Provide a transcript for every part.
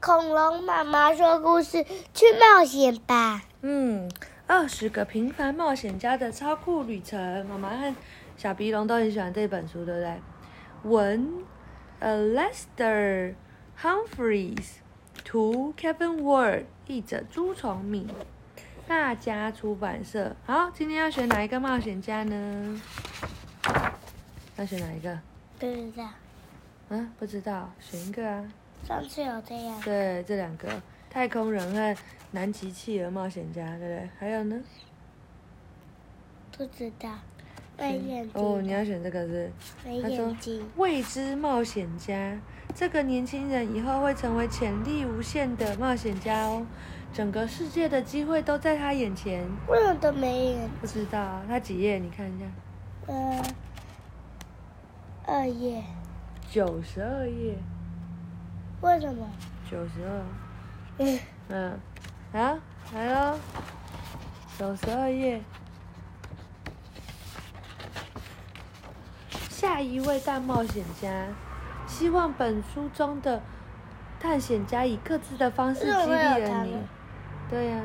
恐龙妈妈说故事，去冒险吧。嗯，二十个平凡冒险家的超酷旅程，妈妈和小鼻龙都很喜欢这本书，对不对？文，Lester Humphreys，图，Kevin Ward，译者朱崇敏，大家出版社。好，今天要选哪一个冒险家呢？要选哪一个？不知道，啊，不知道，选一个啊。上次有这样。对，这两个太空人和南极企鹅冒险家，对不对？还有呢？不知道，没眼睛。哦，你要选这个是？没他说眼睛。未知冒险家，这个年轻人以后会成为潜力无限的冒险家哦，整个世界的机会都在他眼前。为什么都没眼？不知道他几页？你看一下，呃，二页。九十二页，为什么？九十二，嗯，嗯，啊，来喽，九十二页，下一位大冒险家，希望本书中的探险家以各自的方式激励了你。对呀、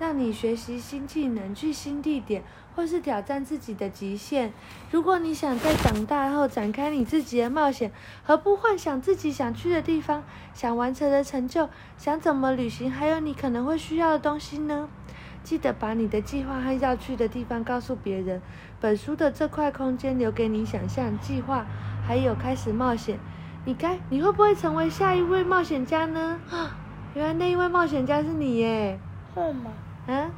让你学习新技能，去新地点，或是挑战自己的极限。如果你想在长大后展开你自己的冒险，何不幻想自己想去的地方、想完成的成就、想怎么旅行，还有你可能会需要的东西呢？记得把你的计划和要去的地方告诉别人。本书的这块空间留给你想象、计划，还有开始冒险。你该，你会不会成为下一位冒险家呢？啊，原来那一位冒险家是你耶！为什么？啊，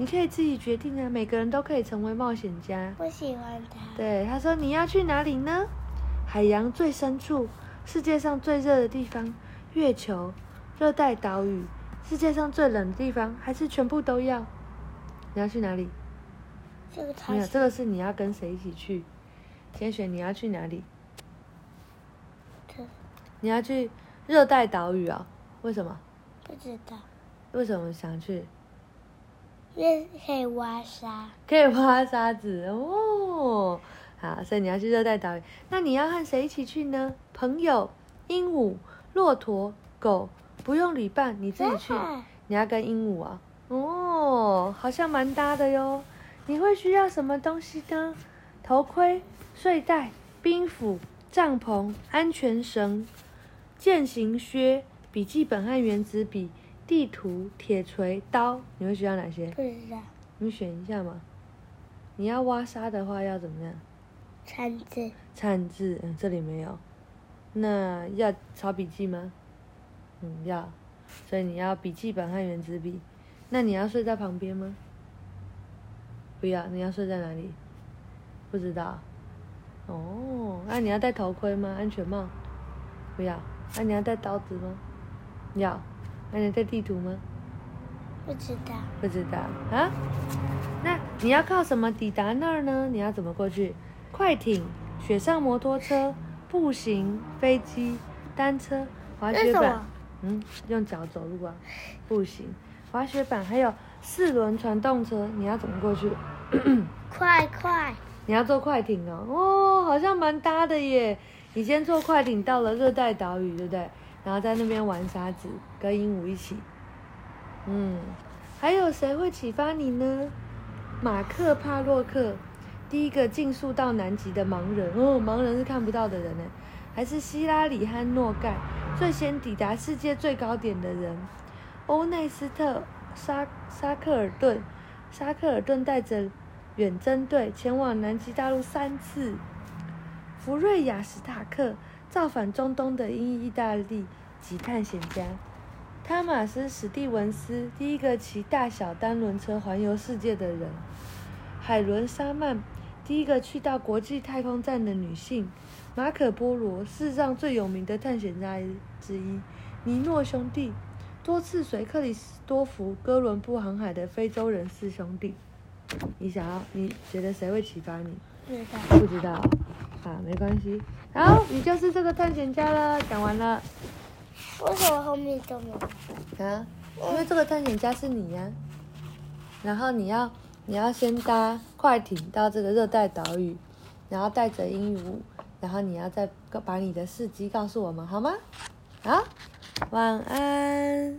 你可以自己决定啊，每个人都可以成为冒险家。我喜欢他。对，他说你要去哪里呢？海洋最深处，世界上最热的地方，月球，热带岛屿，世界上最冷的地方，还是全部都要？你要去哪里？这个它没有，这个是你要跟谁一起去？先选你要去哪里？你要去热带岛屿哦？为什么？不知道，为什么想去？可以挖沙。可以挖沙子哦。好，所以你要去热带岛屿。那你要和谁一起去呢？朋友、鹦鹉、骆驼、狗，不用旅伴，你自己去。啊你要跟鹦鹉啊？哦，好像蛮搭的哟。你会需要什么东西呢？头盔、睡袋、冰斧、帐篷、安全绳、健行靴、笔记本和原子笔、地图、铁锤、刀。你会需要哪些？不知道，你选一下嘛。你要挖沙的话要怎么样？铲子。铲子，嗯，这里没有。那要抄笔记吗？嗯，要。所以你要笔记本和圆珠笔。那你要睡在旁边吗？不要，你要睡在哪里？不知道。哦，那、你要戴头盔吗？安全帽？不要。那、你要带刀子吗？要。那、你要带地图吗？不知道，不知道啊？那你要靠什么抵达那儿呢？你要怎么过去？快艇、雪上摩托车、步行、飞机、单车、滑雪板嗯，用脚走路啊，步行、滑雪板，还有四轮传动车，你要怎么过去？快快！你要坐快艇哦，哦，好像蛮搭的耶。你先坐快艇到了热带岛屿，对不对？然后在那边玩沙子，跟鹦鹉一起。嗯，还有谁会启发你呢？马克·帕洛克，第一个竞速到南极的盲人哦，盲人是看不到的人呢。还是希拉里·和诺盖，最先抵达世界最高点的人。欧内斯特·沙沙克尔顿，沙克尔顿带着远征队前往南极大陆三次。福瑞亚·史塔克，造反中东的英意大利籍探险家。汤马斯·史蒂文斯，第一个骑大小单轮车环游世界的人；海伦·沙曼，第一个去到国际太空站的女性；马可·波罗，世上最有名的探险家之一；尼诺兄弟，多次随克里斯多福·哥伦布航海的非洲人四兄弟。你想要？你觉得谁会启发你？不知道。不知道，啊，没关系。好，你就是这个探险家了。讲完了。为什么后面都没有？啊，因为这个探险家是你呀、然后你要你要先搭快艇到这个热带岛屿，然后带着鹦鹉，然后你要再把你的事迹告诉我们，好吗？好，晚安。